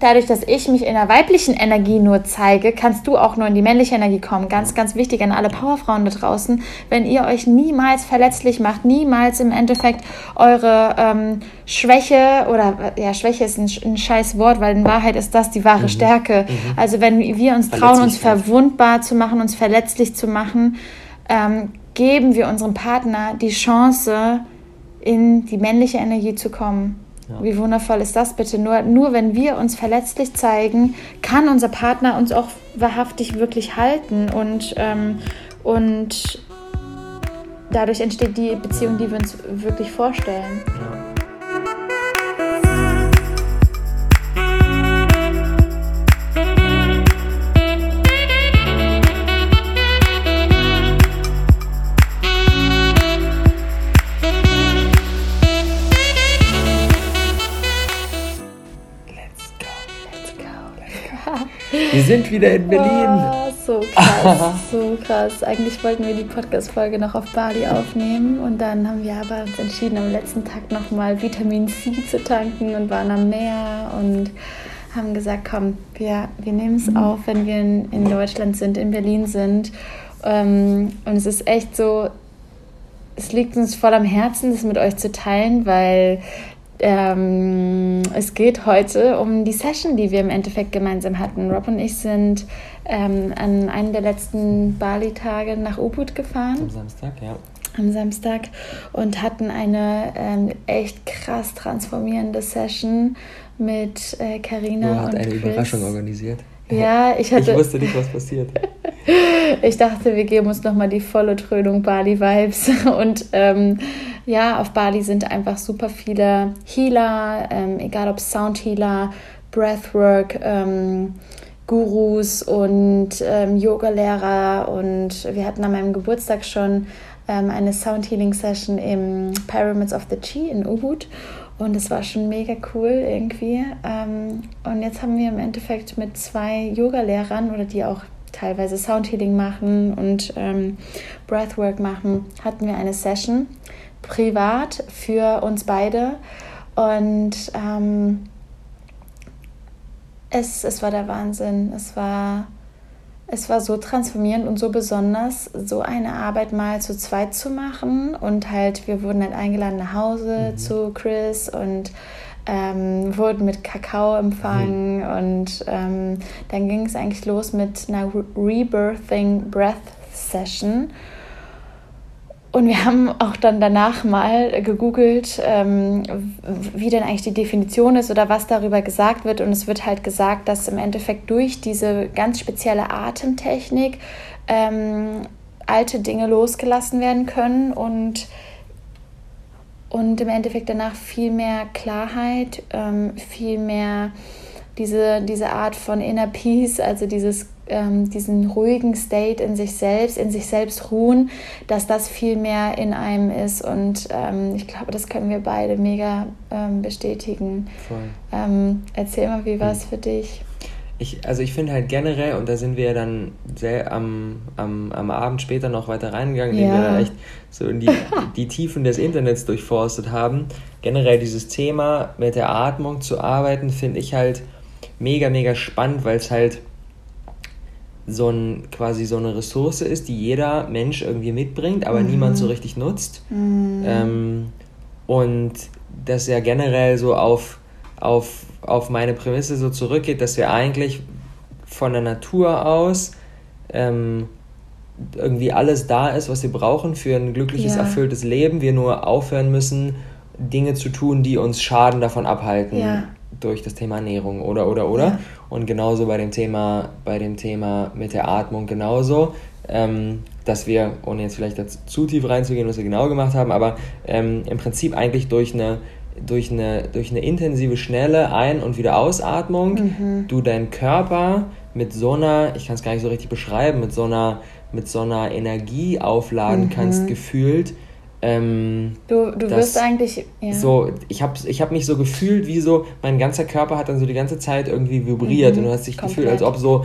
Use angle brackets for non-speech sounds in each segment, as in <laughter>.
dadurch, dass ich mich in der weiblichen Energie nur zeige, kannst du auch nur in die männliche Energie kommen. Ganz, ganz wichtig an alle Powerfrauen da draußen. Wenn ihr euch niemals verletzlich macht, niemals im Endeffekt eure ähm, Schwäche oder ja, Schwäche ist ein, ein scheiß Wort, weil in Wahrheit ist das die wahre mhm. Stärke. Mhm. Also wenn wir uns trauen, uns verwundbar zu machen, uns verletzlich zu machen, ähm, geben wir unserem Partner die Chance, in die männliche Energie zu kommen. Ja. Wie wundervoll ist das bitte? Nur, nur wenn wir uns verletzlich zeigen, kann unser Partner uns auch wahrhaftig wirklich halten und, ähm, und dadurch entsteht die Beziehung, die wir uns wirklich vorstellen. Wir sind wieder in Berlin. Oh, so krass, <laughs> so krass. Eigentlich wollten wir die Podcast-Folge noch auf Bali aufnehmen und dann haben wir aber uns entschieden, am letzten Tag nochmal Vitamin C zu tanken und waren am Meer und haben gesagt, komm, wir, wir nehmen es auf, wenn wir in, in Deutschland sind, in Berlin sind. Ähm, und es ist echt so, es liegt uns voll am Herzen, das mit euch zu teilen, weil ähm, es geht heute um die Session, die wir im Endeffekt gemeinsam hatten. Rob und ich sind ähm, an einem der letzten Bali-Tage nach Ubud gefahren. Am Samstag, ja. Am Samstag und hatten eine ähm, echt krass transformierende Session mit Karina äh, hat und eine Chris. Überraschung organisiert. Ja, ich hatte. Ich wusste nicht, was passiert. <laughs> ich dachte, wir geben uns nochmal die volle Trönung Bali-Vibes <laughs> und ähm, ja, auf Bali sind einfach super viele Healer, ähm, egal ob Soundhealer, Breathwork, ähm, Gurus und ähm, Yoga-Lehrer. Und wir hatten an meinem Geburtstag schon ähm, eine Sound-Healing-Session im Pyramids of the Chi in Ubud. Und es war schon mega cool irgendwie. Ähm, und jetzt haben wir im Endeffekt mit zwei Yoga-Lehrern oder die auch teilweise Soundhealing machen und ähm, Breathwork machen, hatten wir eine Session privat für uns beide. Und ähm, es, es war der Wahnsinn. Es war, es war so transformierend und so besonders, so eine Arbeit mal zu zweit zu machen. Und halt, wir wurden halt eingeladen nach Hause mhm. zu Chris und ähm, wurden mit Kakao empfangen. Mhm. Und ähm, dann ging es eigentlich los mit einer Rebirthing Breath Session. Und wir haben auch dann danach mal gegoogelt, ähm, wie denn eigentlich die Definition ist oder was darüber gesagt wird. Und es wird halt gesagt, dass im Endeffekt durch diese ganz spezielle Atemtechnik ähm, alte Dinge losgelassen werden können und, und im Endeffekt danach viel mehr Klarheit, ähm, viel mehr diese, diese Art von Inner Peace, also dieses ähm, diesen ruhigen State in sich selbst, in sich selbst ruhen, dass das viel mehr in einem ist. Und ähm, ich glaube, das können wir beide mega ähm, bestätigen. Ähm, erzähl mal, wie war es hm. für dich? Ich, also ich finde halt generell, und da sind wir dann sehr am, am, am Abend später noch weiter reingegangen, indem ja. wir da echt so in die, die Tiefen des Internets durchforstet haben. Generell dieses Thema mit der Atmung zu arbeiten, finde ich halt mega, mega spannend, weil es halt so ein quasi so eine Ressource ist, die jeder Mensch irgendwie mitbringt, aber mhm. niemand so richtig nutzt. Mhm. Ähm, und das ja generell so auf, auf, auf meine Prämisse so zurückgeht, dass wir eigentlich von der Natur aus ähm, irgendwie alles da ist, was wir brauchen für ein glückliches, ja. erfülltes Leben. Wir nur aufhören müssen, Dinge zu tun, die uns Schaden davon abhalten. Ja durch das Thema Ernährung oder oder oder. Ja. Und genauso bei dem Thema, bei dem Thema mit der Atmung genauso. Ähm, dass wir, ohne jetzt vielleicht zu tief reinzugehen, was wir genau gemacht haben, aber ähm, im Prinzip eigentlich durch eine, durch eine, durch eine intensive, schnelle Ein- und Wiederausatmung mhm. du deinen Körper mit so einer, ich kann es gar nicht so richtig beschreiben, mit so einer, mit so einer Energie aufladen mhm. kannst, gefühlt, ähm, du du wirst eigentlich. Ja. So, ich habe ich hab mich so gefühlt, wie so, mein ganzer Körper hat dann so die ganze Zeit irgendwie vibriert mhm, und du hast dich komplett. gefühlt, als ob so,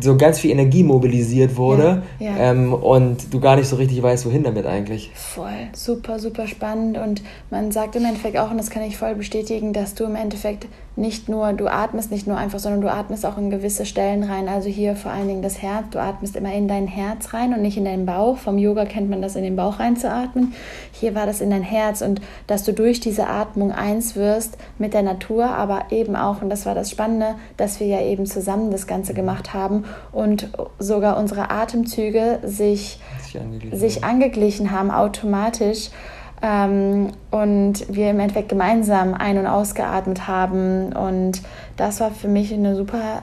so ganz viel Energie mobilisiert wurde ja, ja. Ähm, und du gar nicht so richtig weißt, wohin damit eigentlich. Voll, super, super spannend und man sagt im Endeffekt auch, und das kann ich voll bestätigen, dass du im Endeffekt nicht nur, du atmest nicht nur einfach, sondern du atmest auch in gewisse Stellen rein. Also hier vor allen Dingen das Herz. Du atmest immer in dein Herz rein und nicht in deinen Bauch. Vom Yoga kennt man das, in den Bauch reinzuatmen. Hier war das in dein Herz und dass du durch diese Atmung eins wirst mit der Natur, aber eben auch, und das war das Spannende, dass wir ja eben zusammen das Ganze gemacht haben und sogar unsere Atemzüge sich, sich, angeglichen, sich angeglichen haben automatisch ähm, und wir im Endeffekt gemeinsam ein- und ausgeatmet haben. Und das war für mich eine super,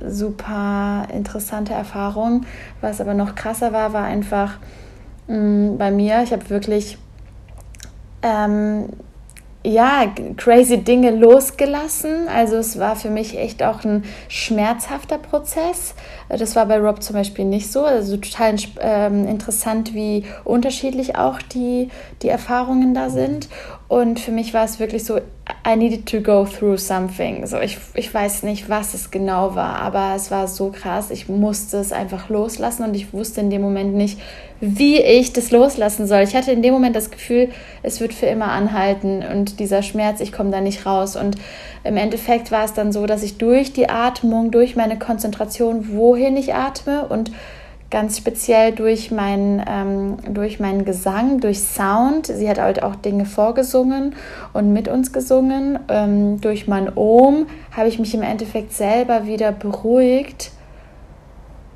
super interessante Erfahrung. Was aber noch krasser war, war einfach mh, mm, bei mir, ich habe wirklich ähm, ja, crazy Dinge losgelassen. Also es war für mich echt auch ein schmerzhafter Prozess. Das war bei Rob zum Beispiel nicht so. Also total ähm, interessant, wie unterschiedlich auch die, die Erfahrungen da sind. Und für mich war es wirklich so, I needed to go through something. So, ich, ich weiß nicht, was es genau war, aber es war so krass. Ich musste es einfach loslassen und ich wusste in dem Moment nicht, wie ich das loslassen soll. Ich hatte in dem Moment das Gefühl, es wird für immer anhalten und dieser Schmerz, ich komme da nicht raus. Und im Endeffekt war es dann so, dass ich durch die Atmung, durch meine Konzentration, wohin ich atme und ganz speziell durch, mein, ähm, durch meinen Gesang, durch Sound. Sie hat halt auch Dinge vorgesungen und mit uns gesungen. Ähm, durch mein Ohm habe ich mich im Endeffekt selber wieder beruhigt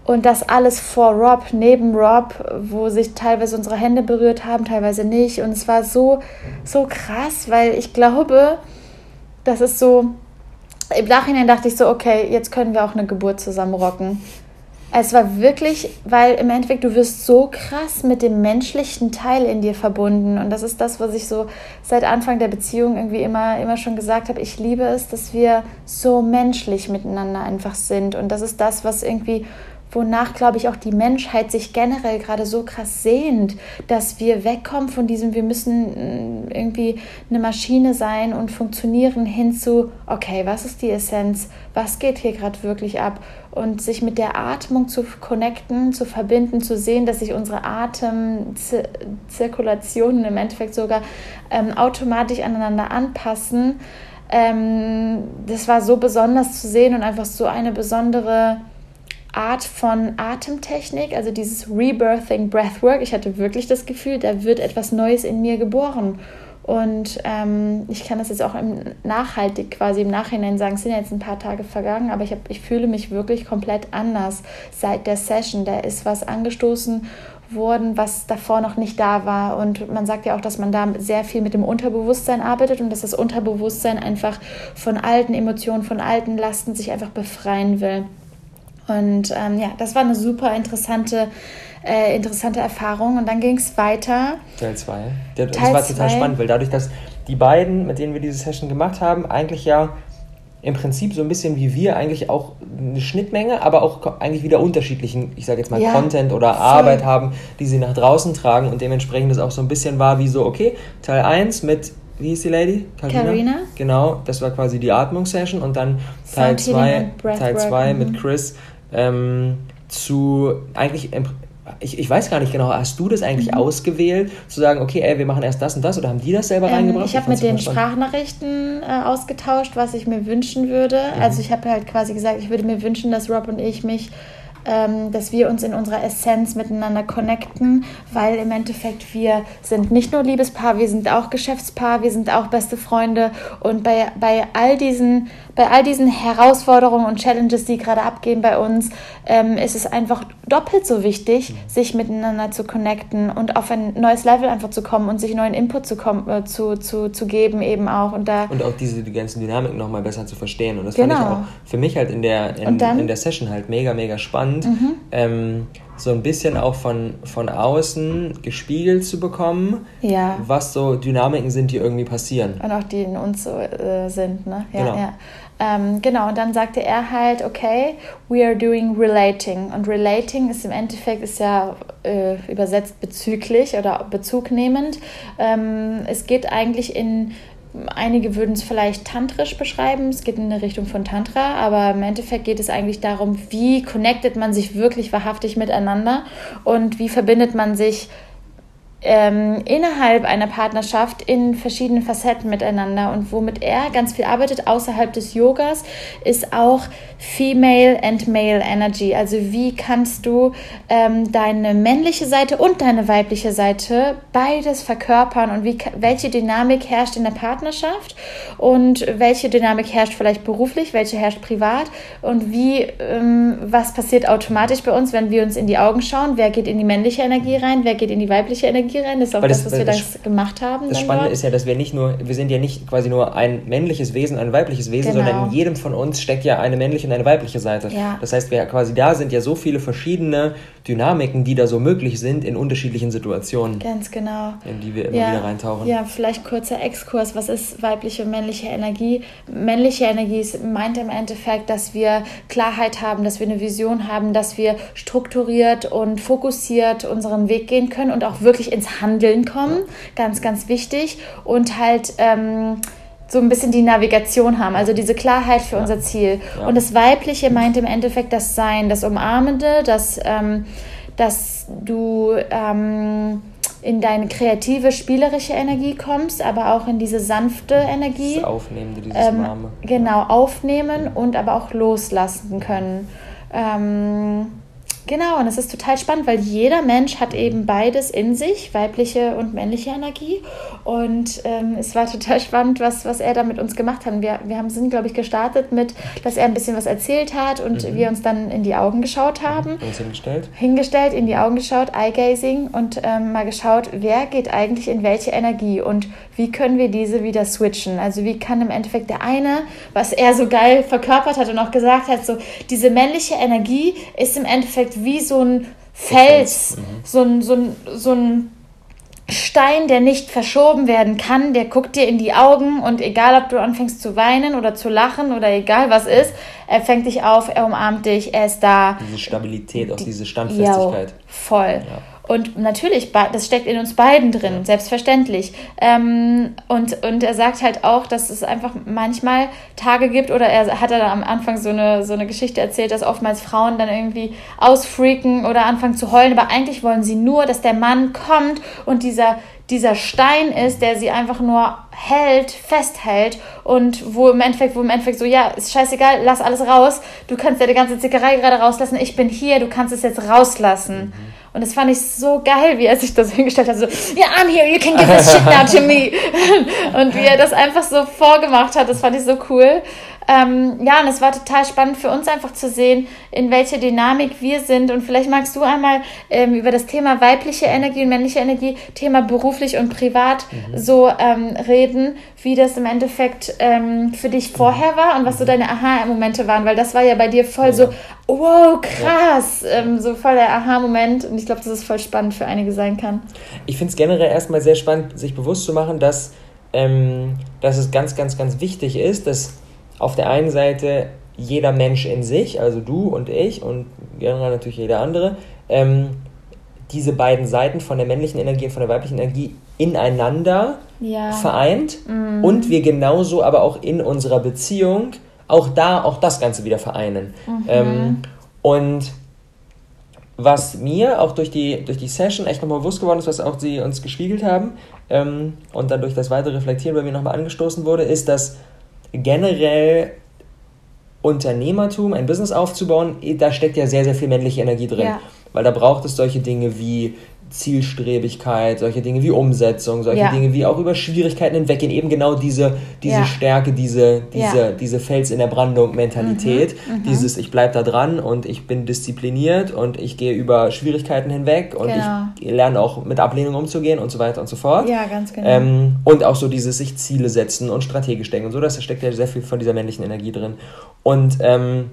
und das alles vor Rob, neben Rob, wo sich teilweise unsere Hände berührt haben, teilweise nicht. Und es war so, so krass, weil ich glaube, das ist so. Im Nachhinein dachte ich so, okay, jetzt können wir auch eine Geburt zusammen rocken. Es war wirklich, weil im Endeffekt du wirst so krass mit dem menschlichen Teil in dir verbunden. Und das ist das, was ich so seit Anfang der Beziehung irgendwie immer, immer schon gesagt habe. Ich liebe es, dass wir so menschlich miteinander einfach sind. Und das ist das, was irgendwie wonach, glaube ich, auch die Menschheit sich generell gerade so krass sehnt, dass wir wegkommen von diesem, wir müssen mm, irgendwie eine Maschine sein und funktionieren hin zu, okay, was ist die Essenz, was geht hier gerade wirklich ab und sich mit der Atmung zu connecten, zu verbinden, zu sehen, dass sich unsere Atemzirkulationen im Endeffekt sogar ähm, automatisch aneinander anpassen. Ähm, das war so besonders zu sehen und einfach so eine besondere Art von Atemtechnik, also dieses Rebirthing Breathwork. Ich hatte wirklich das Gefühl, da wird etwas Neues in mir geboren. Und ähm, ich kann das jetzt auch im nachhaltig quasi im Nachhinein sagen, es sind jetzt ein paar Tage vergangen, aber ich, hab, ich fühle mich wirklich komplett anders seit der Session. Da ist was angestoßen worden, was davor noch nicht da war. Und man sagt ja auch, dass man da sehr viel mit dem Unterbewusstsein arbeitet und dass das Unterbewusstsein einfach von alten Emotionen, von alten Lasten sich einfach befreien will. Und ähm, ja, das war eine super interessante, äh, interessante Erfahrung. Und dann ging es weiter. Teil 2. Das Teil war total zwei. spannend, weil dadurch, dass die beiden, mit denen wir diese Session gemacht haben, eigentlich ja im Prinzip so ein bisschen wie wir eigentlich auch eine Schnittmenge, aber auch eigentlich wieder unterschiedlichen, ich sage jetzt mal, ja, Content oder voll. Arbeit haben, die sie nach draußen tragen und dementsprechend das auch so ein bisschen war wie so, okay, Teil 1 mit wie hieß die Lady? Carina. Genau, das war quasi die Atmungssession und dann Teil 2 Teil 2 mit Chris ähm, zu eigentlich ich, ich weiß gar nicht genau, hast du das eigentlich mhm. ausgewählt, zu sagen, okay, ey, wir machen erst das und das oder haben die das selber ähm, reingebracht? Ich habe mit den Sprachnachrichten äh, ausgetauscht, was ich mir wünschen würde. Mhm. Also ich habe halt quasi gesagt, ich würde mir wünschen, dass Rob und ich mich ähm, dass wir uns in unserer Essenz miteinander connecten, weil im Endeffekt wir sind nicht nur Liebespaar, wir sind auch Geschäftspaar, wir sind auch beste Freunde und bei, bei all diesen bei all diesen Herausforderungen und Challenges, die gerade abgehen bei uns, ähm, ist es einfach doppelt so wichtig, mhm. sich miteinander zu connecten und auf ein neues Level einfach zu kommen und sich neuen Input zu, kommen, äh, zu, zu, zu geben eben auch. Und, da und auch diese die ganzen Dynamiken nochmal besser zu verstehen. Und das genau. fand ich genau. auch für mich halt in der, in, dann, in der Session halt mega, mega spannend. Mhm. Ähm, so ein bisschen auch von, von außen gespiegelt zu bekommen, ja. was so Dynamiken sind, die irgendwie passieren. Und auch die in uns so äh, sind, ne? Ja, genau. ja. Ähm, genau, und dann sagte er halt, okay, we are doing relating. Und relating ist im Endeffekt, ist ja äh, übersetzt bezüglich oder bezugnehmend. Ähm, es geht eigentlich in, einige würden es vielleicht tantrisch beschreiben, es geht in eine Richtung von Tantra, aber im Endeffekt geht es eigentlich darum, wie connectet man sich wirklich wahrhaftig miteinander und wie verbindet man sich ähm, innerhalb einer Partnerschaft in verschiedenen Facetten miteinander. Und womit er ganz viel arbeitet außerhalb des Yogas, ist auch Female and Male Energy. Also wie kannst du ähm, deine männliche Seite und deine weibliche Seite beides verkörpern und wie, welche Dynamik herrscht in der Partnerschaft und welche Dynamik herrscht vielleicht beruflich, welche herrscht privat und wie, ähm, was passiert automatisch bei uns, wenn wir uns in die Augen schauen, wer geht in die männliche Energie rein, wer geht in die weibliche Energie rein. Das ist auch das, das, was wir das, das gemacht haben. Das Spannende dort. ist ja, dass wir nicht nur, wir sind ja nicht quasi nur ein männliches Wesen, ein weibliches Wesen, genau. sondern in jedem von uns steckt ja eine männliche und eine weibliche Seite. Ja. Das heißt, wir quasi da sind ja so viele verschiedene Dynamiken, die da so möglich sind in unterschiedlichen Situationen. Ganz genau. In die wir immer ja. wieder reintauchen. Ja, vielleicht kurzer Exkurs. Was ist weibliche und männliche Energie? Männliche Energie meint im Endeffekt, dass wir Klarheit haben, dass wir eine Vision haben, dass wir strukturiert und fokussiert unseren Weg gehen können und auch wirklich ins Handeln kommen. Ja. Ganz, ganz wichtig. Und halt. Ähm, so ein bisschen die Navigation haben, also diese Klarheit für ja. unser Ziel. Ja. Und das Weibliche meint im Endeffekt das Sein, das Umarmende, das, ähm, dass du ähm, in deine kreative, spielerische Energie kommst, aber auch in diese sanfte Energie. Das Aufnehmende, dieses ähm, Warme. Genau, aufnehmen und aber auch loslassen können. Ähm, Genau, und es ist total spannend, weil jeder Mensch hat eben beides in sich, weibliche und männliche Energie. Und ähm, es war total <laughs> spannend, was, was er da mit uns gemacht hat. Wir, wir haben, sind, glaube ich, gestartet mit, dass er ein bisschen was erzählt hat und mhm. wir uns dann in die Augen geschaut haben. Mhm. Uns hingestellt. Hingestellt, in die Augen geschaut, Eye-Gazing und ähm, mal geschaut, wer geht eigentlich in welche Energie und wie können wir diese wieder switchen. Also wie kann im Endeffekt der eine, was er so geil verkörpert hat und auch gesagt hat, so diese männliche Energie ist im Endeffekt wie so ein Fels, mhm. so, ein, so, ein, so ein Stein, der nicht verschoben werden kann, der guckt dir in die Augen und egal, ob du anfängst zu weinen oder zu lachen oder egal was ist, er fängt dich auf, er umarmt dich, er ist da. Diese Stabilität, auch diese Standfestigkeit. Ja, voll. Ja. Und natürlich, das steckt in uns beiden drin, selbstverständlich. Ähm, und, und er sagt halt auch, dass es einfach manchmal Tage gibt, oder er hat dann am Anfang so eine, so eine Geschichte erzählt, dass oftmals Frauen dann irgendwie ausfreaken oder anfangen zu heulen, aber eigentlich wollen sie nur, dass der Mann kommt und dieser, dieser Stein ist, der sie einfach nur hält, festhält und wo im Endeffekt, wo im Endeffekt so, ja, ist scheißegal, lass alles raus, du kannst ja die ganze Zickerei gerade rauslassen, ich bin hier, du kannst es jetzt rauslassen. Mhm. Und das fand ich so geil, wie er sich das <laughs> hingestellt hat. So, yeah, I'm here, you can give this shit now to me. <laughs> Und wie er das einfach so vorgemacht hat, das fand ich so cool. Ähm, ja, und es war total spannend für uns einfach zu sehen, in welcher Dynamik wir sind. Und vielleicht magst du einmal ähm, über das Thema weibliche Energie und männliche Energie, Thema beruflich und privat mhm. so ähm, reden, wie das im Endeffekt ähm, für dich vorher war und was so mhm. deine Aha-Momente waren, weil das war ja bei dir voll ja. so, wow, krass, ja. Ähm, so voll der Aha-Moment. Und ich glaube, dass es voll spannend für einige sein kann. Ich finde es generell erstmal sehr spannend, sich bewusst zu machen, dass, ähm, dass es ganz, ganz, ganz wichtig ist, dass auf der einen Seite jeder Mensch in sich, also du und ich und generell natürlich jeder andere, ähm, diese beiden Seiten von der männlichen Energie und von der weiblichen Energie ineinander ja. vereint mhm. und wir genauso aber auch in unserer Beziehung auch da auch das Ganze wieder vereinen. Mhm. Ähm, und was mir auch durch die, durch die Session echt nochmal bewusst geworden ist, was auch sie uns gespiegelt haben ähm, und dann durch das weitere Reflektieren bei mir nochmal angestoßen wurde, ist, dass generell Unternehmertum, ein Business aufzubauen, da steckt ja sehr, sehr viel männliche Energie drin. Ja. Weil da braucht es solche Dinge wie Zielstrebigkeit, solche Dinge wie Umsetzung, solche ja. Dinge wie auch über Schwierigkeiten hinweggehen, eben genau diese, diese ja. Stärke, diese, diese, ja. diese Fels in der Brandung Mentalität, mhm. Mhm. dieses ich bleib da dran und ich bin diszipliniert und ich gehe über Schwierigkeiten hinweg und genau. ich lerne auch mit Ablehnung umzugehen und so weiter und so fort. Ja, ganz genau. Ähm, und auch so dieses sich Ziele setzen und strategisch denken und so, das steckt ja sehr viel von dieser männlichen Energie drin. Und ähm,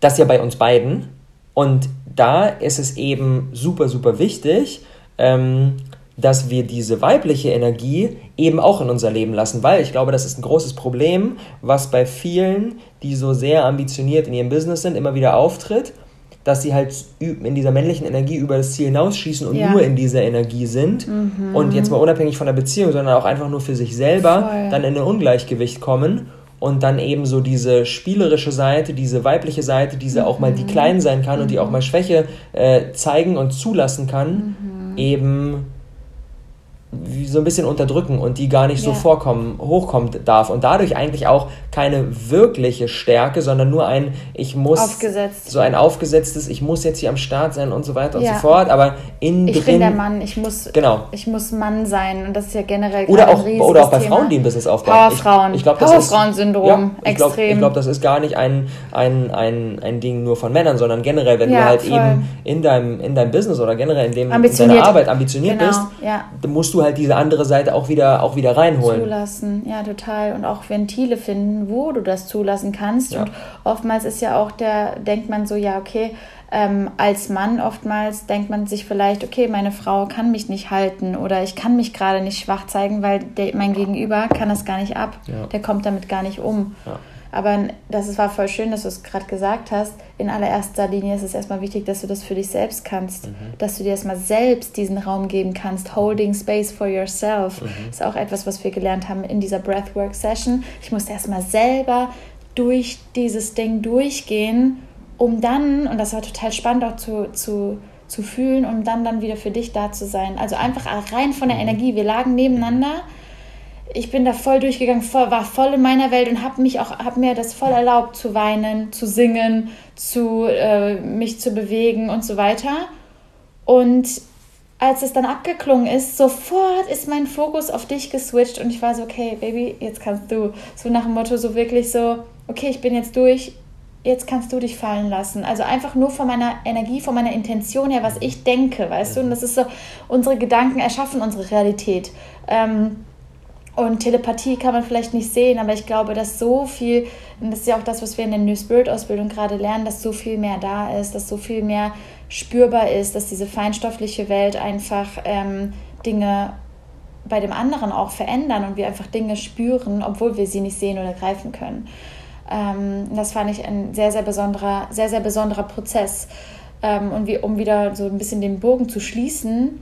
das ja bei uns beiden und da ist es eben super, super wichtig, ähm, dass wir diese weibliche Energie eben auch in unser Leben lassen, weil ich glaube, das ist ein großes Problem, was bei vielen, die so sehr ambitioniert in ihrem Business sind, immer wieder auftritt, dass sie halt in dieser männlichen Energie über das Ziel hinausschießen und ja. nur in dieser Energie sind mhm. und jetzt mal unabhängig von der Beziehung, sondern auch einfach nur für sich selber Voll. dann in ein Ungleichgewicht kommen und dann eben so diese spielerische Seite, diese weibliche Seite, diese mhm. auch mal die mhm. klein sein kann mhm. und die auch mal Schwäche äh, zeigen und zulassen kann, mhm. eben so ein bisschen unterdrücken und die gar nicht ja. so vorkommen, hochkommen darf und dadurch eigentlich auch keine wirkliche Stärke, sondern nur ein ich muss Aufgesetzt. so ein aufgesetztes ich muss jetzt hier am Start sein und so weiter ja. und so fort, aber in ich drin, bin der Mann, ich muss genau. ich muss Mann sein und das ist ja generell oder auch oder auch bei Thema. Frauen, die ein Business aufbauen. Powerfrauen, ich, ich glaube Powerfrauen-Syndrom, ja, ich extrem. Glaub, ich glaube, das ist gar nicht ein, ein, ein, ein Ding nur von Männern, sondern generell, wenn du halt voll. eben in deinem in deinem Business oder generell in dem in deiner Arbeit ambitioniert genau. bist, musst du halt diese andere Seite auch wieder, auch wieder reinholen. Zulassen, ja, total. Und auch Ventile finden, wo du das zulassen kannst. Ja. Und oftmals ist ja auch der, denkt man so, ja, okay, ähm, als Mann oftmals denkt man sich vielleicht, okay, meine Frau kann mich nicht halten oder ich kann mich gerade nicht schwach zeigen, weil der, mein Gegenüber kann das gar nicht ab. Ja. Der kommt damit gar nicht um. Ja. Aber das war voll schön, dass du es gerade gesagt hast. In allererster Linie ist es erstmal wichtig, dass du das für dich selbst kannst. Mhm. Dass du dir erstmal selbst diesen Raum geben kannst. Holding space for yourself mhm. ist auch etwas, was wir gelernt haben in dieser Breathwork Session. Ich musste erstmal selber durch dieses Ding durchgehen, um dann, und das war total spannend auch zu, zu, zu fühlen, um dann, dann wieder für dich da zu sein. Also einfach rein von der mhm. Energie. Wir lagen nebeneinander ich bin da voll durchgegangen, voll, war voll in meiner Welt und habe mich auch, habe mir das voll erlaubt zu weinen, zu singen, zu äh, mich zu bewegen und so weiter. Und als es dann abgeklungen ist, sofort ist mein Fokus auf dich geswitcht und ich war so, okay, Baby, jetzt kannst du. So nach dem Motto, so wirklich so, okay, ich bin jetzt durch, jetzt kannst du dich fallen lassen. Also einfach nur von meiner Energie, von meiner Intention her, was ich denke, weißt du? Und das ist so, unsere Gedanken erschaffen unsere Realität. Ähm, und Telepathie kann man vielleicht nicht sehen, aber ich glaube, dass so viel, und das ist ja auch das, was wir in der New Spirit Ausbildung gerade lernen, dass so viel mehr da ist, dass so viel mehr spürbar ist, dass diese feinstoffliche Welt einfach ähm, Dinge bei dem anderen auch verändern und wir einfach Dinge spüren, obwohl wir sie nicht sehen oder greifen können. Ähm, das fand ich ein sehr, sehr besonderer, sehr, sehr besonderer Prozess. Ähm, und wie, um wieder so ein bisschen den Bogen zu schließen,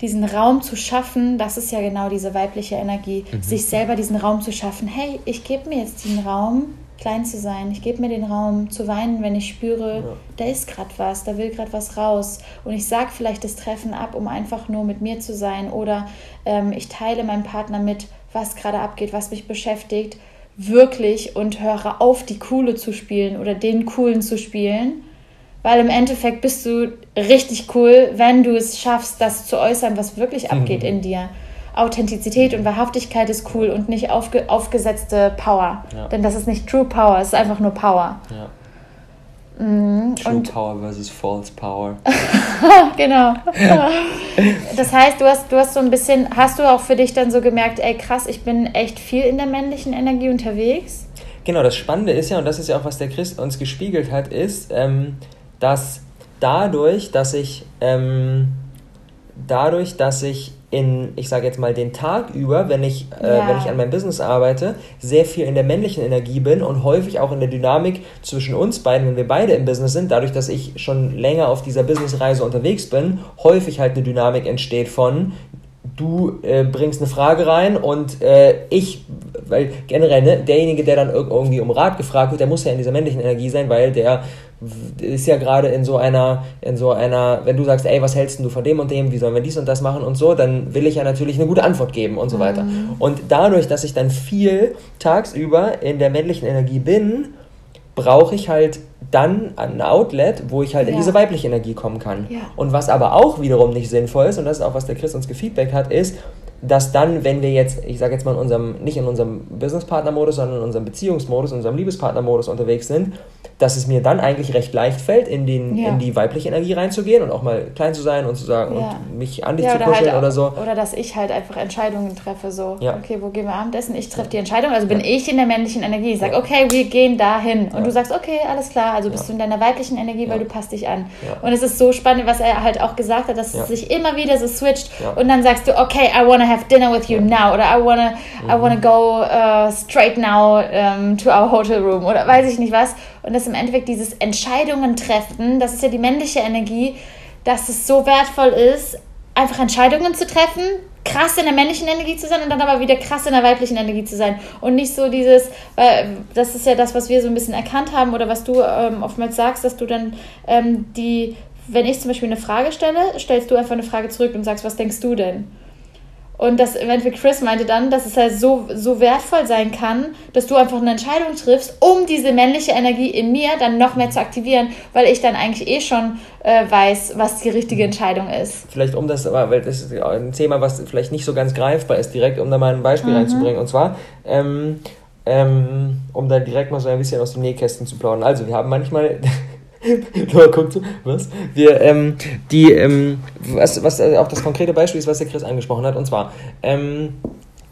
diesen Raum zu schaffen, das ist ja genau diese weibliche Energie, mhm. sich selber diesen Raum zu schaffen. Hey, ich gebe mir jetzt den Raum, klein zu sein. Ich gebe mir den Raum zu weinen, wenn ich spüre, ja. da ist gerade was, da will gerade was raus. Und ich sage vielleicht das Treffen ab, um einfach nur mit mir zu sein. Oder ähm, ich teile meinem Partner mit, was gerade abgeht, was mich beschäftigt, wirklich und höre auf, die Coole zu spielen oder den Coolen zu spielen weil im Endeffekt bist du richtig cool, wenn du es schaffst, das zu äußern, was wirklich abgeht mhm. in dir. Authentizität und Wahrhaftigkeit ist cool und nicht aufge aufgesetzte Power. Ja. Denn das ist nicht True Power, es ist einfach nur Power. Ja. Mhm. True und Power versus False Power. <laughs> genau. das heißt, du hast, du hast so ein bisschen, hast du auch für dich dann so gemerkt, ey krass, ich bin echt viel in der männlichen Energie unterwegs? Genau, das Spannende ist ja, und das ist ja auch, was der Christ uns gespiegelt hat, ist, ähm, dass dadurch, dass ich ähm, dadurch, dass ich in, ich sage jetzt mal, den Tag über, wenn ich, äh, ja. wenn ich an meinem Business arbeite, sehr viel in der männlichen Energie bin und häufig auch in der Dynamik zwischen uns beiden, wenn wir beide im Business sind, dadurch, dass ich schon länger auf dieser Businessreise unterwegs bin, häufig halt eine Dynamik entsteht von, du äh, bringst eine Frage rein und äh, ich, weil generell ne, derjenige, der dann irgendwie um Rat gefragt wird, der muss ja in dieser männlichen Energie sein, weil der ist ja gerade in so einer, in so einer, wenn du sagst, ey, was hältst du von dem und dem, wie sollen wir dies und das machen und so, dann will ich ja natürlich eine gute Antwort geben und so mhm. weiter. Und dadurch, dass ich dann viel tagsüber in der männlichen Energie bin, brauche ich halt dann ein Outlet, wo ich halt ja. in diese weibliche Energie kommen kann. Ja. Und was aber auch wiederum nicht sinnvoll ist, und das ist auch, was der Chris uns gefeedbackt hat, ist, dass dann, wenn wir jetzt, ich sage jetzt mal in unserem, nicht in unserem Businesspartner-Modus, sondern in unserem Beziehungsmodus, in unserem Liebespartner-Modus unterwegs sind, dass es mir dann eigentlich recht leicht fällt, in, den, ja. in die weibliche Energie reinzugehen und auch mal klein zu sein und zu sagen ja. und mich an dich ja, zu kuscheln halt auch, oder so. Oder dass ich halt einfach Entscheidungen treffe, so, okay, wo gehen wir Abendessen? Ich treffe die Entscheidung, also bin ich in der männlichen Energie. Ich sage, okay, wir gehen dahin. Und du sagst, okay, alles klar, also bist du in deiner weiblichen Energie, weil du passt dich an. Und es ist so spannend, was er halt auch gesagt hat, dass es sich immer wieder so switcht und dann sagst du, okay, I wanna have dinner with you now oder I wanna, mhm. I wanna go uh, straight now um, to our hotel room oder weiß ich nicht was. Und dass im Endeffekt dieses Entscheidungen treffen, das ist ja die männliche Energie, dass es so wertvoll ist, einfach Entscheidungen zu treffen, krass in der männlichen Energie zu sein und dann aber wieder krass in der weiblichen Energie zu sein. Und nicht so dieses, weil das ist ja das, was wir so ein bisschen erkannt haben oder was du ähm, oftmals sagst, dass du dann ähm, die, wenn ich zum Beispiel eine Frage stelle, stellst du einfach eine Frage zurück und sagst, was denkst du denn? Und das im Endeffekt Chris meinte dann, dass es halt so, so wertvoll sein kann, dass du einfach eine Entscheidung triffst, um diese männliche Energie in mir dann noch mehr zu aktivieren, weil ich dann eigentlich eh schon äh, weiß, was die richtige Entscheidung ist. Vielleicht um das, weil das ist ein Thema, was vielleicht nicht so ganz greifbar ist, direkt, um da mal ein Beispiel mhm. reinzubringen. Und zwar, ähm, ähm, um da direkt mal so ein bisschen aus dem Nähkästen zu plaudern. Also, wir haben manchmal <laughs> Noah guckt so, was? Wir, ähm, die, ähm, was, was äh, auch das konkrete Beispiel ist, was der Chris angesprochen hat, und zwar, ähm,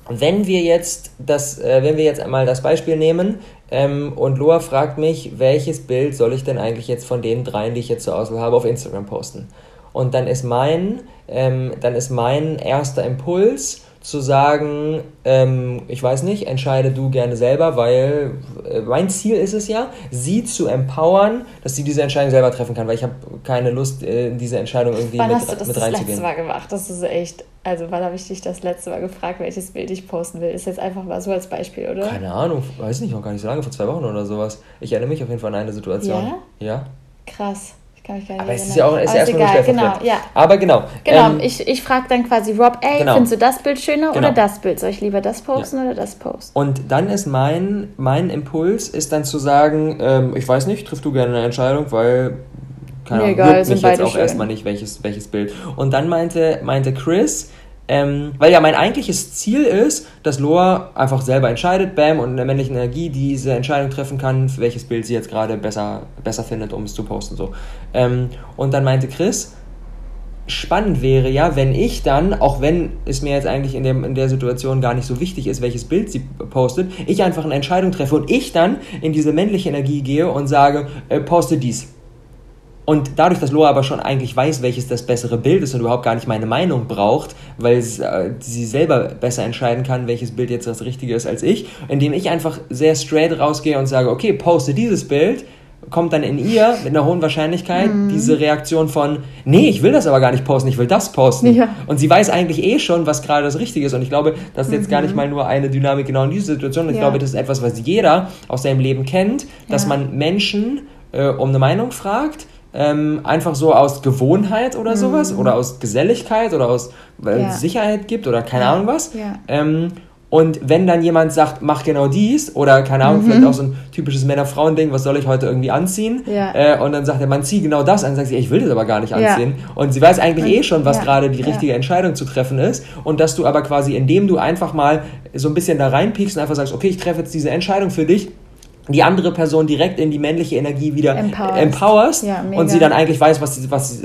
wenn wir jetzt das, äh, wenn wir jetzt einmal das Beispiel nehmen, ähm, und Loa fragt mich, welches Bild soll ich denn eigentlich jetzt von den dreien, die ich jetzt zur Auswahl habe, auf Instagram posten? Und dann ist mein, ähm, dann ist mein erster Impuls, zu sagen, ähm, ich weiß nicht, entscheide du gerne selber, weil mein Ziel ist es ja, sie zu empowern, dass sie diese Entscheidung selber treffen kann, weil ich habe keine Lust, äh, diese Entscheidung irgendwie wann mit, hast du das mit das reinzugehen. letzte Mal gemacht? Das ist echt, also wann habe ich dich das letzte Mal gefragt, welches Bild ich posten will? Ist jetzt einfach mal so als Beispiel, oder? Keine Ahnung, weiß nicht, noch gar nicht so lange, vor zwei Wochen oder sowas. Ich erinnere mich auf jeden Fall an eine Situation. Ja? Ja. Krass. Kann ich gar nicht Aber es ist ja auch ist erstmal egal, genau, ja. Aber genau. Genau, ähm, ich, ich frage dann quasi Rob, ey, genau. findest du das Bild schöner genau. oder das Bild? Soll ich lieber das posten ja. oder das posten? Und dann ist mein, mein Impuls, ist dann zu sagen, ähm, ich weiß nicht, triff du gerne eine Entscheidung, weil keine Ahnung, egal, mich jetzt auch schön. erstmal nicht, welches, welches Bild. Und dann meinte, meinte Chris, ähm, weil ja mein eigentliches Ziel ist, dass Loa einfach selber entscheidet, bam, und in der männlichen Energie diese Entscheidung treffen kann, für welches Bild sie jetzt gerade besser, besser findet, um es zu posten. So. Ähm, und dann meinte Chris, spannend wäre ja, wenn ich dann, auch wenn es mir jetzt eigentlich in, dem, in der Situation gar nicht so wichtig ist, welches Bild sie postet, ich einfach eine Entscheidung treffe und ich dann in diese männliche Energie gehe und sage, äh, poste dies und dadurch, dass Loa aber schon eigentlich weiß, welches das bessere Bild ist und überhaupt gar nicht meine Meinung braucht, weil äh, sie selber besser entscheiden kann, welches Bild jetzt das Richtige ist als ich, indem ich einfach sehr straight rausgehe und sage, okay, poste dieses Bild, kommt dann in ihr mit einer hohen Wahrscheinlichkeit mhm. diese Reaktion von, nee, ich will das aber gar nicht posten, ich will das posten. Ja. Und sie weiß eigentlich eh schon, was gerade das Richtige ist. Und ich glaube, das ist jetzt gar nicht mhm. mal nur eine Dynamik genau in dieser Situation. Ich ja. glaube, das ist etwas, was jeder aus seinem Leben kennt, dass ja. man Menschen äh, um eine Meinung fragt, ähm, einfach so aus Gewohnheit oder mhm. sowas oder aus Geselligkeit oder aus weil ja. Sicherheit gibt oder keine ja. Ahnung was. Ja. Ähm, und wenn dann jemand sagt, mach genau dies, oder keine Ahnung, mhm. vielleicht auch so ein typisches Männer-Frauen-Ding, was soll ich heute irgendwie anziehen? Äh, und dann sagt der Mann, zieh genau das an, und sagt sie, ich will das aber gar nicht anziehen. Und sie weiß eigentlich eh schon, was gerade die richtige Entscheidung zu treffen ist. Und dass du aber quasi, indem du einfach mal so ein bisschen da reinpiekst und einfach sagst, okay, ich treffe jetzt diese Entscheidung für dich, die andere Person direkt in die männliche Energie wieder empowerst, empowerst ja, und sie dann eigentlich weiß, was, sie, was,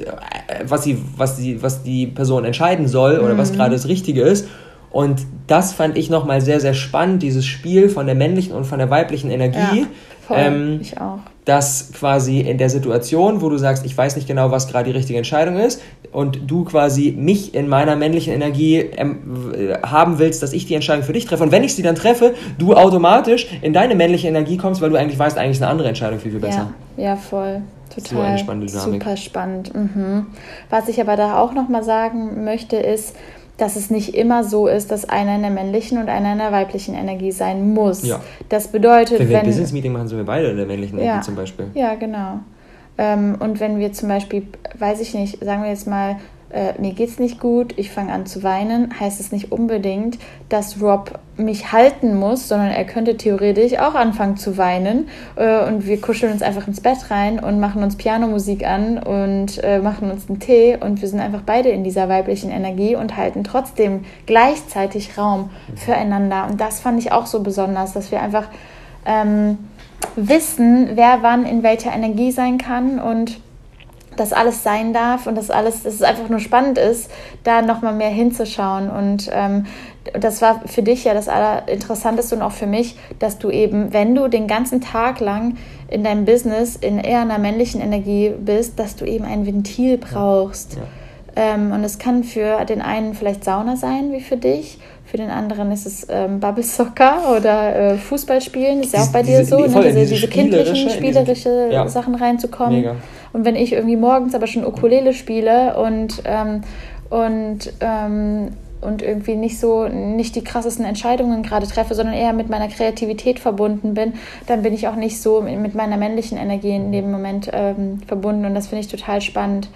was, sie, was, sie, was die Person entscheiden soll oder mhm. was gerade das Richtige ist. Und das fand ich nochmal sehr, sehr spannend, dieses Spiel von der männlichen und von der weiblichen Energie. Ja, voll. Ähm, ich auch dass quasi in der Situation, wo du sagst, ich weiß nicht genau, was gerade die richtige Entscheidung ist, und du quasi mich in meiner männlichen Energie ähm, haben willst, dass ich die Entscheidung für dich treffe. Und wenn ich sie dann treffe, du automatisch in deine männliche Energie kommst, weil du eigentlich weißt, eigentlich ist eine andere Entscheidung viel, viel besser. Ja, ja voll. Total. So eine spannende Dynamik. Super spannend. Mhm. Was ich aber da auch nochmal sagen möchte, ist, dass es nicht immer so ist, dass einer in der männlichen und einer in der weiblichen Energie sein muss. Ja. Das bedeutet, wenn wir ein Business Meeting machen, sind wir beide in der männlichen ja, Energie zum Beispiel. Ja, genau. Ähm, und wenn wir zum Beispiel, weiß ich nicht, sagen wir jetzt mal, äh, mir geht's nicht gut, ich fange an zu weinen, heißt es nicht unbedingt, dass Rob mich halten muss, sondern er könnte theoretisch auch anfangen zu weinen äh, und wir kuscheln uns einfach ins Bett rein und machen uns Pianomusik an und äh, machen uns einen Tee und wir sind einfach beide in dieser weiblichen Energie und halten trotzdem gleichzeitig Raum füreinander. Und das fand ich auch so besonders, dass wir einfach ähm, wissen, wer wann in welcher Energie sein kann und dass alles sein darf und dass alles, dass es einfach nur spannend ist, da nochmal mehr hinzuschauen. Und ähm, das war für dich ja das Allerinteressanteste und auch für mich, dass du eben, wenn du den ganzen Tag lang in deinem Business in eher einer männlichen Energie bist, dass du eben ein Ventil brauchst. Ja. Ja. Ähm, und es kann für den einen vielleicht Sauna sein, wie für dich. Für den anderen ist es ähm, Bubble Soccer oder äh, Fußball spielen. Ist ja auch bei dir diese, so, ne? diese, diese, diese kindlichen, spielerische ja. Sachen reinzukommen. Mega. Und wenn ich irgendwie morgens aber schon Ukulele spiele und, ähm, und, ähm, und irgendwie nicht so, nicht die krassesten Entscheidungen gerade treffe, sondern eher mit meiner Kreativität verbunden bin, dann bin ich auch nicht so mit meiner männlichen Energie in dem Moment ähm, verbunden. Und das finde ich total spannend.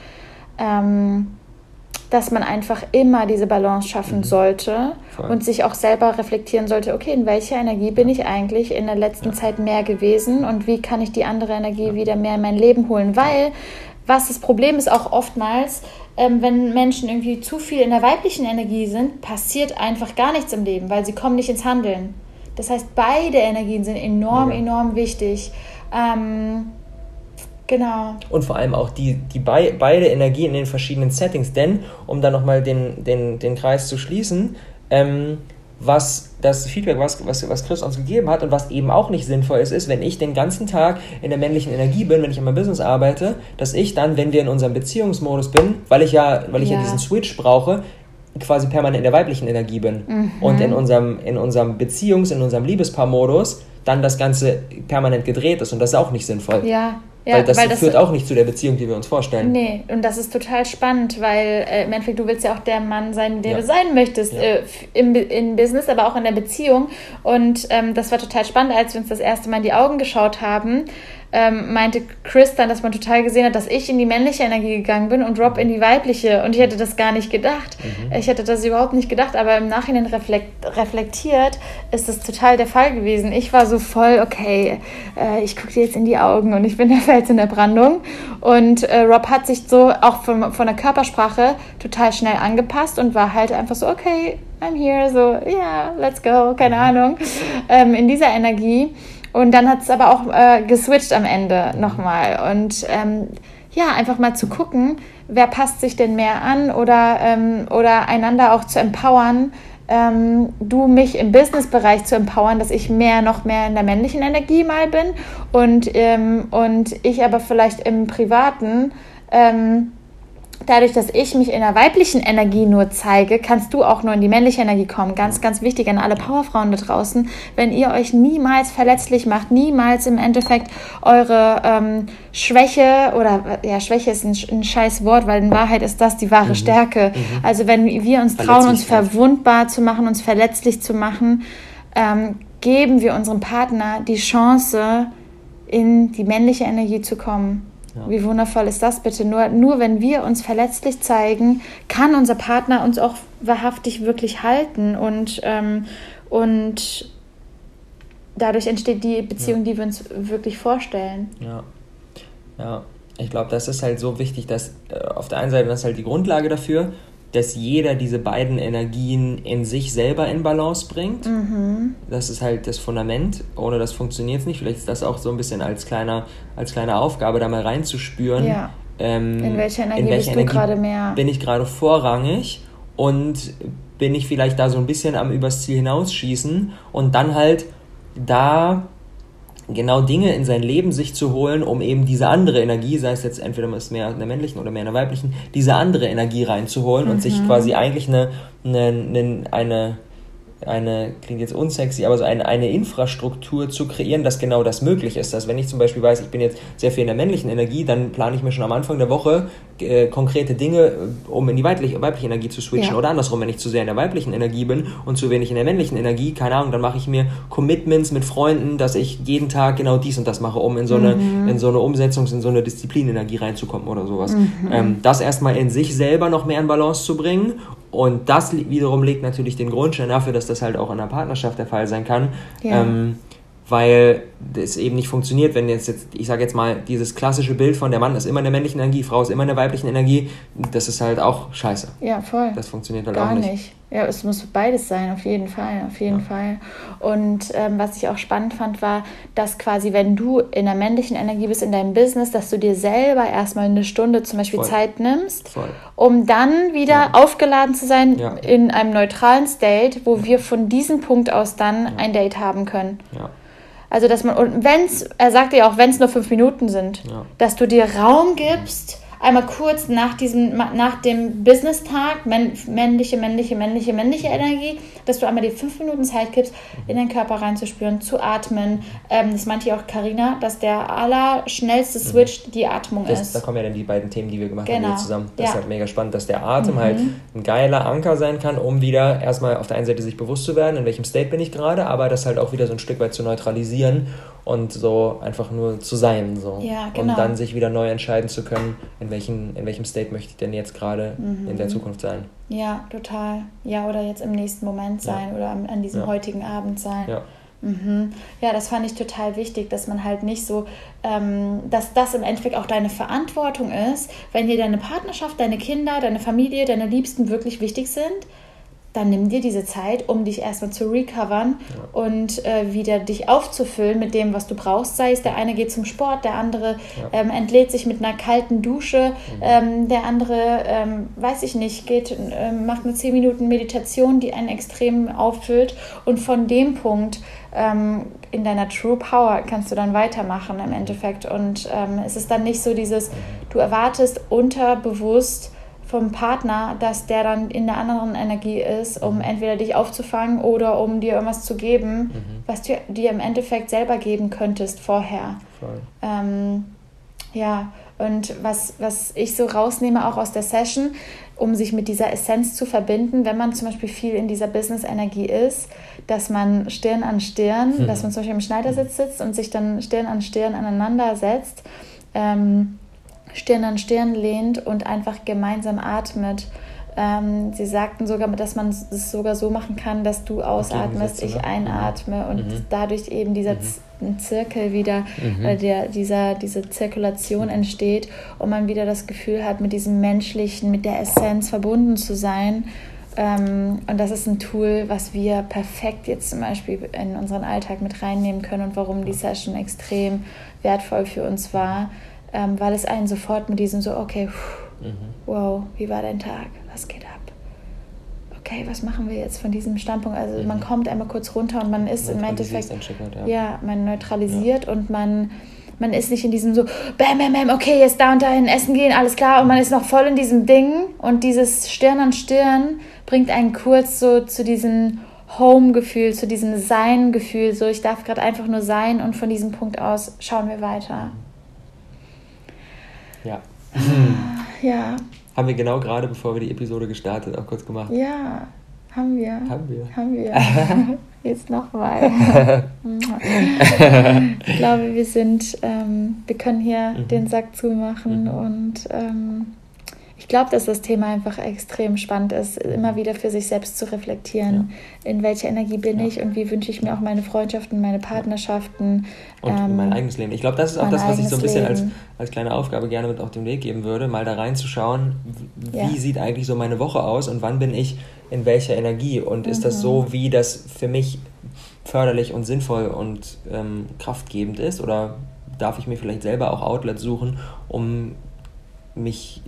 Ähm, dass man einfach immer diese Balance schaffen mhm. sollte Voll. und sich auch selber reflektieren sollte, okay, in welcher Energie bin ich eigentlich in der letzten ja. Zeit mehr gewesen und wie kann ich die andere Energie ja. wieder mehr in mein Leben holen? Weil, was das Problem ist auch oftmals, ähm, wenn Menschen irgendwie zu viel in der weiblichen Energie sind, passiert einfach gar nichts im Leben, weil sie kommen nicht ins Handeln. Das heißt, beide Energien sind enorm, ja. enorm wichtig. Ähm, Genau. Und vor allem auch die, die bei, beide Energien in den verschiedenen Settings. Denn, um dann nochmal den, den, den Kreis zu schließen, ähm, was das Feedback, was, was, was Chris uns gegeben hat und was eben auch nicht sinnvoll ist, ist, wenn ich den ganzen Tag in der männlichen Energie bin, wenn ich an meinem Business arbeite, dass ich dann, wenn wir in unserem Beziehungsmodus bin, weil ich ja, weil ich ja, ja diesen Switch brauche, quasi permanent in der weiblichen Energie bin. Mhm. Und in unserem, in unserem Beziehungs-, in unserem Liebespaar-Modus dann das Ganze permanent gedreht ist und das ist auch nicht sinnvoll. Ja, ja, weil das, weil das führt auch nicht zu der Beziehung, die wir uns vorstellen. Nee, und das ist total spannend, weil äh, im Endeffekt, du willst ja auch der Mann sein, der ja. du sein möchtest ja. äh, im, im Business, aber auch in der Beziehung. Und ähm, das war total spannend, als wir uns das erste Mal in die Augen geschaut haben ähm, meinte Chris dann, dass man total gesehen hat, dass ich in die männliche Energie gegangen bin und Rob in die weibliche. Und ich hätte das gar nicht gedacht. Mhm. Ich hätte das überhaupt nicht gedacht, aber im Nachhinein reflekt, reflektiert ist das total der Fall gewesen. Ich war so voll, okay, äh, ich gucke dir jetzt in die Augen und ich bin der Fels in der Brandung. Und äh, Rob hat sich so auch von, von der Körpersprache total schnell angepasst und war halt einfach so, okay, I'm here, so, yeah, let's go, keine Ahnung, ähm, in dieser Energie. Und dann hat es aber auch äh, geswitcht am Ende nochmal. Und ähm, ja, einfach mal zu gucken, wer passt sich denn mehr an oder, ähm, oder einander auch zu empowern, ähm, du mich im Businessbereich zu empowern, dass ich mehr, noch mehr in der männlichen Energie mal bin und, ähm, und ich aber vielleicht im Privaten ähm, dadurch, dass ich mich in der weiblichen Energie nur zeige, kannst du auch nur in die männliche Energie kommen. Ganz, ganz wichtig an alle Powerfrauen da draußen, wenn ihr euch niemals verletzlich macht, niemals im Endeffekt eure ähm, Schwäche oder ja, Schwäche ist ein, ein scheiß Wort, weil in Wahrheit ist das die wahre mhm. Stärke. Mhm. Also wenn wir uns trauen, uns verwundbar zu machen, uns verletzlich zu machen, ähm, geben wir unserem Partner die Chance, in die männliche Energie zu kommen. Ja. Wie wundervoll ist das bitte? Nur, nur wenn wir uns verletzlich zeigen, kann unser Partner uns auch wahrhaftig wirklich halten und, ähm, und dadurch entsteht die Beziehung, ja. die wir uns wirklich vorstellen. Ja, ja. Ich glaube, das ist halt so wichtig, dass äh, auf der einen Seite das ist halt die Grundlage dafür, dass jeder diese beiden Energien in sich selber in Balance bringt. Mhm. Das ist halt das Fundament. Ohne das funktioniert es nicht. Vielleicht ist das auch so ein bisschen als kleiner, als kleine Aufgabe, da mal reinzuspüren. Ja. Ähm, in welcher Energie, in welcher bist du gerade mehr? Bin ich gerade vorrangig und bin ich vielleicht da so ein bisschen am übers Ziel hinausschießen und dann halt da genau Dinge in sein Leben sich zu holen, um eben diese andere Energie, sei es jetzt entweder mehr in der männlichen oder mehr in der weiblichen, diese andere Energie reinzuholen mhm. und sich mhm. quasi eigentlich eine, eine, eine eine, klingt jetzt unsexy, aber so eine, eine Infrastruktur zu kreieren, dass genau das möglich ist. Dass wenn ich zum Beispiel weiß, ich bin jetzt sehr viel in der männlichen Energie, dann plane ich mir schon am Anfang der Woche äh, konkrete Dinge, äh, um in die weibliche, weibliche Energie zu switchen. Ja. Oder andersrum, wenn ich zu sehr in der weiblichen Energie bin und zu wenig in der männlichen Energie, keine Ahnung, dann mache ich mir Commitments mit Freunden, dass ich jeden Tag genau dies und das mache, um in so eine, mhm. in so eine Umsetzungs-, in so eine Disziplinenergie reinzukommen oder sowas. Mhm. Ähm, das erstmal in sich selber noch mehr in Balance zu bringen und das wiederum legt natürlich den Grundstein dafür, dass das halt auch in einer Partnerschaft der Fall sein kann. Ja. Ähm, weil es eben nicht funktioniert, wenn jetzt, jetzt ich sage jetzt mal, dieses klassische Bild von der Mann ist immer in der männlichen Energie, Frau ist immer in der weiblichen Energie, das ist halt auch scheiße. Ja, voll. Das funktioniert halt Gar auch nicht. nicht. Ja, es muss beides sein, auf jeden Fall, auf jeden ja. Fall. Und ähm, was ich auch spannend fand, war, dass quasi, wenn du in der männlichen Energie bist in deinem Business, dass du dir selber erstmal eine Stunde zum Beispiel Voll. Zeit nimmst, Voll. um dann wieder ja. aufgeladen zu sein ja. in einem neutralen State, wo wir von diesem Punkt aus dann ein Date haben können. Ja. Also, dass man, und wenn es, er sagte ja auch, wenn es nur fünf Minuten sind, dass du dir Raum gibst, einmal kurz nach diesem, nach dem Business-Tag, männliche, männliche, männliche, männliche Energie, dass du einmal die fünf Minuten Zeit gibst, in den Körper reinzuspüren, zu atmen. Ähm, das meinte ja auch Karina, dass der allerschnellste Switch mhm. die Atmung das, ist. Da kommen ja dann die beiden Themen, die wir gemacht genau. haben, zusammen. Das ja. ist halt mega spannend, dass der Atem mhm. halt ein geiler Anker sein kann, um wieder erstmal auf der einen Seite sich bewusst zu werden, in welchem State bin ich gerade, aber das halt auch wieder so ein Stück weit zu neutralisieren und so einfach nur zu sein. So. Ja, genau. Und dann sich wieder neu entscheiden zu können, in, welchen, in welchem State möchte ich denn jetzt gerade mhm. in der Zukunft sein. Ja, total. Ja, oder jetzt im nächsten Moment sein ja. oder an diesem ja. heutigen Abend sein. Ja. Mhm. Ja, das fand ich total wichtig, dass man halt nicht so, ähm, dass das im Endeffekt auch deine Verantwortung ist, wenn dir deine Partnerschaft, deine Kinder, deine Familie, deine Liebsten wirklich wichtig sind, dann nimm dir diese Zeit, um dich erstmal zu recovern ja. und äh, wieder dich aufzufüllen mit dem, was du brauchst. Sei es, der eine geht zum Sport, der andere ja. ähm, entlädt sich mit einer kalten Dusche, mhm. ähm, der andere, ähm, weiß ich nicht, geht, äh, macht eine 10 Minuten Meditation, die einen extrem auffüllt. Und von dem Punkt ähm, in deiner True Power kannst du dann weitermachen im Endeffekt. Und ähm, es ist dann nicht so dieses, du erwartest unterbewusst, vom Partner, dass der dann in der anderen Energie ist, um mhm. entweder dich aufzufangen oder um dir irgendwas zu geben, mhm. was du dir im Endeffekt selber geben könntest vorher. Ähm, ja, und was, was ich so rausnehme auch aus der Session, um sich mit dieser Essenz zu verbinden, wenn man zum Beispiel viel in dieser Business-Energie ist, dass man Stirn an Stirn, mhm. dass man zum Beispiel im Schneidersitz sitzt und sich dann Stirn an Stirn aneinander setzt. Ähm, Stirn an Stirn lehnt und einfach gemeinsam atmet. Ähm, sie sagten sogar, dass man es sogar so machen kann, dass du ausatmest, ich einatme mhm. und mhm. dadurch eben dieser mhm. Zirkel wieder, mhm. äh, der, dieser, diese Zirkulation entsteht und man wieder das Gefühl hat, mit diesem Menschlichen, mit der Essenz verbunden zu sein. Ähm, und das ist ein Tool, was wir perfekt jetzt zum Beispiel in unseren Alltag mit reinnehmen können und warum die Session extrem wertvoll für uns war ähm, weil es einen sofort mit diesem so, okay, pff, mhm. wow, wie war dein Tag? Was geht ab? Okay, was machen wir jetzt von diesem Standpunkt? Also mhm. man kommt einmal kurz runter und man ist im Endeffekt, ja. ja. man neutralisiert ja. und man man ist nicht in diesem so, bam, bam, bam, okay, jetzt da und dahin essen gehen, alles klar. Und man ist noch voll in diesem Ding. Und dieses Stirn an Stirn bringt einen kurz so zu diesem Home-Gefühl, zu diesem Sein-Gefühl. So, ich darf gerade einfach nur sein und von diesem Punkt aus schauen wir weiter. Ja. Ja. Haben wir genau gerade, bevor wir die Episode gestartet, auch kurz gemacht. Ja, haben wir. Haben wir. Haben wir. <laughs> Jetzt nochmal. <laughs> ich glaube, wir sind, ähm, wir können hier mhm. den Sack zumachen mhm. und ähm, ich glaube, dass das Thema einfach extrem spannend ist, immer wieder für sich selbst zu reflektieren, ja. in welcher Energie bin ja. ich und wie wünsche ich mir auch meine Freundschaften, meine Partnerschaften. Und ähm, mein eigenes Leben. Ich glaube, das ist auch das, was ich so ein bisschen als, als kleine Aufgabe gerne mit auf den Weg geben würde, mal da reinzuschauen, wie ja. sieht eigentlich so meine Woche aus und wann bin ich in welcher Energie und mhm. ist das so, mhm. wie das für mich förderlich und sinnvoll und ähm, kraftgebend ist oder darf ich mir vielleicht selber auch Outlets suchen, um mich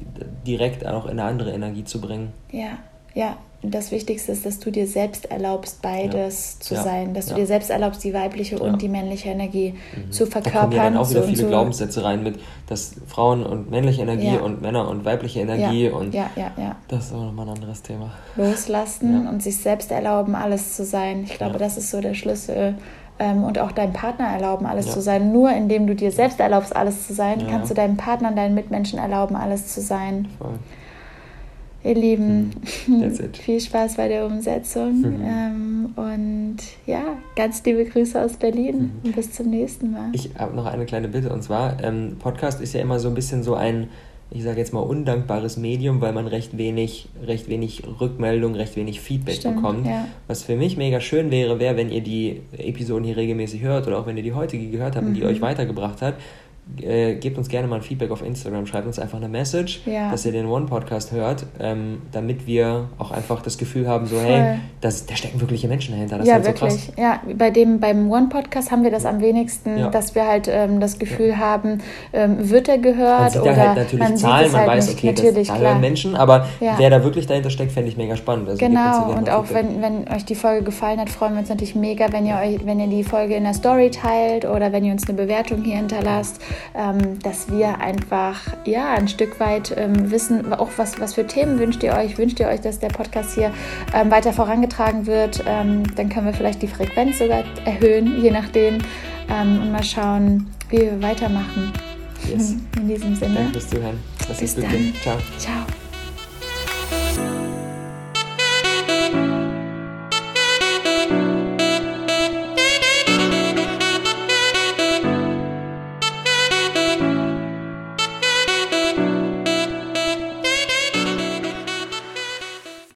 direkt auch in eine andere Energie zu bringen. Ja, ja. Und das Wichtigste ist, dass du dir selbst erlaubst, beides ja. zu ja. sein. Dass du dir selbst erlaubst, die weibliche und die männliche Energie mhm. zu verkörpern. Da kommen ja dann auch wieder viele Glaubenssätze rein mit, dass Frauen und männliche Energie und Männer und weibliche Energie und ja, ja, ja. das ist auch nochmal ein anderes Thema. Loslassen und sich selbst erlauben, alles zu sein. Ich glaube, das ist so der Schlüssel ähm, und auch deinem Partner erlauben, alles ja. zu sein. Nur indem du dir selbst erlaubst, alles zu sein, ja. kannst du deinem Partner und deinen Mitmenschen erlauben, alles zu sein. Voll. Ihr Lieben, hm. <laughs> viel Spaß bei der Umsetzung mhm. ähm, und ja, ganz liebe Grüße aus Berlin mhm. und bis zum nächsten Mal. Ich habe noch eine kleine Bitte und zwar, ähm, Podcast ist ja immer so ein bisschen so ein ich sage jetzt mal, undankbares Medium, weil man recht wenig, recht wenig Rückmeldung, recht wenig Feedback Stimmt, bekommt. Ja. Was für mich mega schön wäre, wäre, wenn ihr die Episoden hier regelmäßig hört oder auch wenn ihr die heutige gehört habt mhm. und die mhm. euch weitergebracht hat, äh, gebt uns gerne mal ein Feedback auf Instagram, schreibt uns einfach eine Message, ja. dass ihr den One-Podcast hört, ähm, damit wir auch einfach das Gefühl haben, so, Voll. hey, das, da stecken wirkliche Menschen dahinter. Das ja, ist halt wirklich. So krass. Ja, bei dem, beim One-Podcast haben wir das am wenigsten, ja. dass wir halt ähm, das Gefühl ja. haben, ähm, wird er gehört man sieht oder halt natürlich man Zahlen, man halt weiß, okay, das, da hören Menschen, aber wer da wirklich dahinter steckt, fände ich mega spannend. Also genau, und auch wenn, wenn euch die Folge gefallen hat, freuen wir uns natürlich mega, wenn ihr, euch, wenn ihr die Folge in der Story teilt oder wenn ihr uns eine Bewertung hier hinterlasst ähm, dass wir einfach ja ein Stück weit ähm, wissen, auch was, was für Themen wünscht ihr euch? Wünscht ihr euch, dass der Podcast hier ähm, weiter vorangetragen wird? Ähm, dann können wir vielleicht die Frequenz sogar erhöhen, je nachdem, ähm, und mal schauen, wie wir weitermachen. Yes. <laughs> In diesem Sinne. Danke fürs Zuhören. Lass Bis dann. Ciao. Ciao.